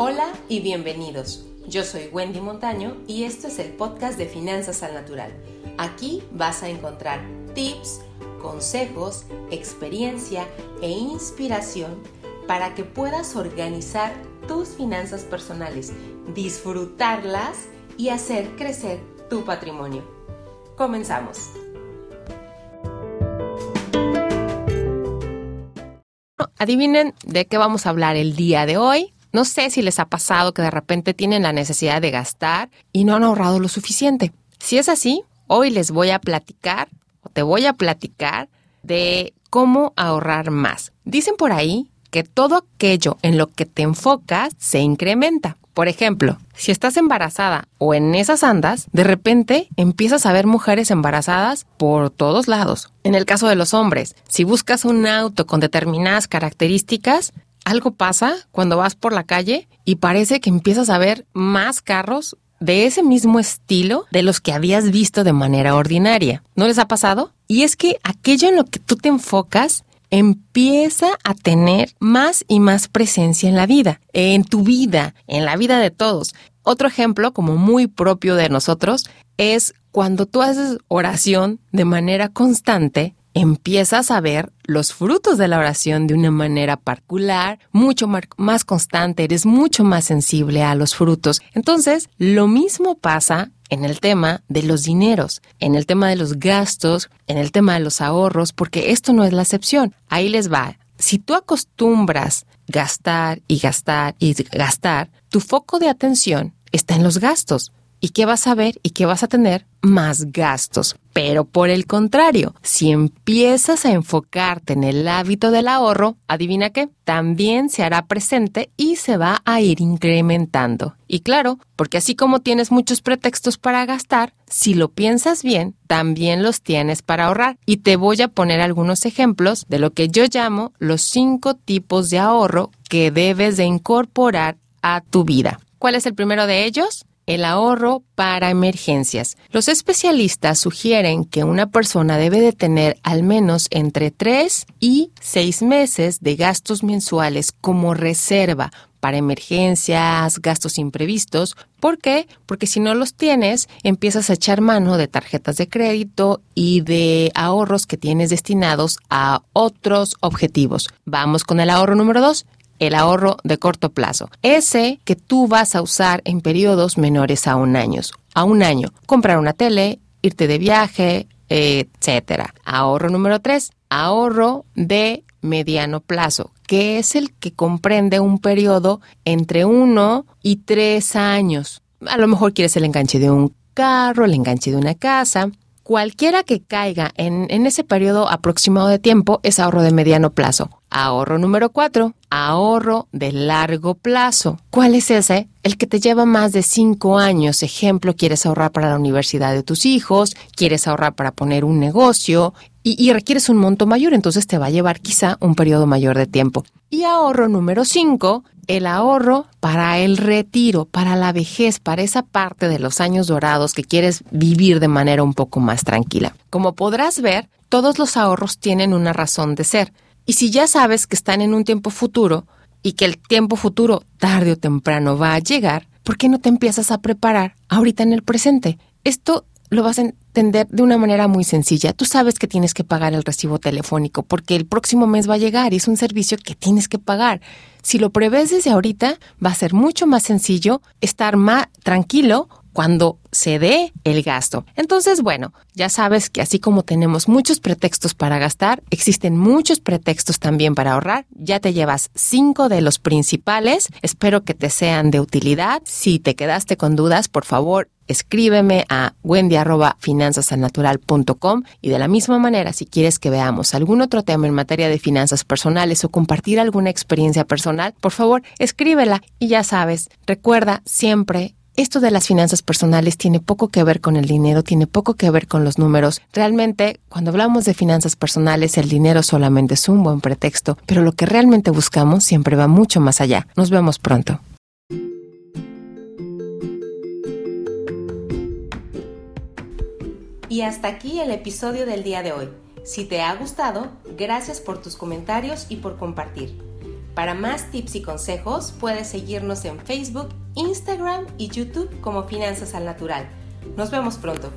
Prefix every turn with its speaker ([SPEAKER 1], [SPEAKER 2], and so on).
[SPEAKER 1] Hola y bienvenidos. Yo soy Wendy Montaño y esto es el podcast de Finanzas al Natural. Aquí vas a encontrar tips, consejos, experiencia e inspiración para que puedas organizar tus finanzas personales, disfrutarlas y hacer crecer tu patrimonio. Comenzamos. Adivinen de qué vamos a hablar el día de hoy. No sé si les ha pasado que de repente tienen la necesidad de gastar y no han ahorrado lo suficiente. Si es así, hoy les voy a platicar o te voy a platicar de cómo ahorrar más. Dicen por ahí que todo aquello en lo que te enfocas se incrementa. Por ejemplo, si estás embarazada o en esas andas, de repente empiezas a ver mujeres embarazadas por todos lados. En el caso de los hombres, si buscas un auto con determinadas características, algo pasa cuando vas por la calle y parece que empiezas a ver más carros de ese mismo estilo de los que habías visto de manera ordinaria. ¿No les ha pasado? Y es que aquello en lo que tú te enfocas empieza a tener más y más presencia en la vida, en tu vida, en la vida de todos. Otro ejemplo, como muy propio de nosotros, es cuando tú haces oración de manera constante, empiezas a ver los frutos de la oración de una manera particular, mucho más constante, eres mucho más sensible a los frutos. Entonces, lo mismo pasa en el tema de los dineros, en el tema de los gastos, en el tema de los ahorros, porque esto no es la excepción. Ahí les va. Si tú acostumbras gastar y gastar y gastar, tu foco de atención está en los gastos. ¿Y qué vas a ver y qué vas a tener? Más gastos. Pero por el contrario, si empiezas a enfocarte en el hábito del ahorro, adivina qué, también se hará presente y se va a ir incrementando. Y claro, porque así como tienes muchos pretextos para gastar, si lo piensas bien, también los tienes para ahorrar. Y te voy a poner algunos ejemplos de lo que yo llamo los cinco tipos de ahorro que debes de incorporar a tu vida. ¿Cuál es el primero de ellos? El ahorro para emergencias. Los especialistas sugieren que una persona debe de tener al menos entre 3 y 6 meses de gastos mensuales como reserva para emergencias, gastos imprevistos. ¿Por qué? Porque si no los tienes, empiezas a echar mano de tarjetas de crédito y de ahorros que tienes destinados a otros objetivos. Vamos con el ahorro número 2, el ahorro de corto plazo. Ese que tú vas a usar en periodos menores a un año. A un año. Comprar una tele, irte de viaje, etcétera. Ahorro número tres. Ahorro de mediano plazo, que es el que comprende un periodo entre uno y tres años. A lo mejor quieres el enganche de un carro, el enganche de una casa. Cualquiera que caiga en, en ese periodo aproximado de tiempo es ahorro de mediano plazo. Ahorro número cuatro, ahorro de largo plazo. ¿Cuál es ese? El que te lleva más de cinco años. Ejemplo, quieres ahorrar para la universidad de tus hijos, quieres ahorrar para poner un negocio y, requieres un monto mayor, entonces te va a llevar quizá un periodo mayor de tiempo. Y ahorro número cinco, el ahorro para el retiro, para la vejez, para esa parte de los años dorados que quieres vivir de manera un poco más tranquila. Como podrás ver, todos los ahorros tienen una razón de ser. Y si ya sabes que están en un tiempo futuro y que el tiempo futuro tarde o temprano va a llegar, ¿por qué no te empiezas a preparar ahorita en el presente? Esto lo vas a entender de una manera muy sencilla. Tú sabes que tienes que pagar el recibo telefónico porque el próximo mes va a llegar y es un servicio que tienes que pagar. Si lo prevés desde ahorita, va a ser mucho más sencillo estar más tranquilo cuando se dé el gasto. Entonces, bueno, ya sabes que así como tenemos muchos pretextos para gastar, existen muchos pretextos también para ahorrar. Ya te llevas cinco de los principales. Espero que te sean de utilidad. Si te quedaste con dudas, por favor, escríbeme a wendy.finanzasalnatural.com y de la misma manera, si quieres que veamos algún otro tema en materia de finanzas personales o compartir alguna experiencia personal, por favor, escríbela y ya sabes, recuerda siempre esto de las finanzas personales tiene poco que ver con el dinero, tiene poco que ver con los números. Realmente, cuando hablamos de finanzas personales, el dinero solamente es un buen pretexto, pero lo que realmente buscamos siempre va mucho más allá. Nos vemos pronto. Y hasta aquí el episodio del día de hoy. Si te ha gustado, gracias por tus comentarios y por compartir. Para más tips y consejos puedes seguirnos en Facebook, Instagram y YouTube como Finanzas al Natural. Nos vemos pronto.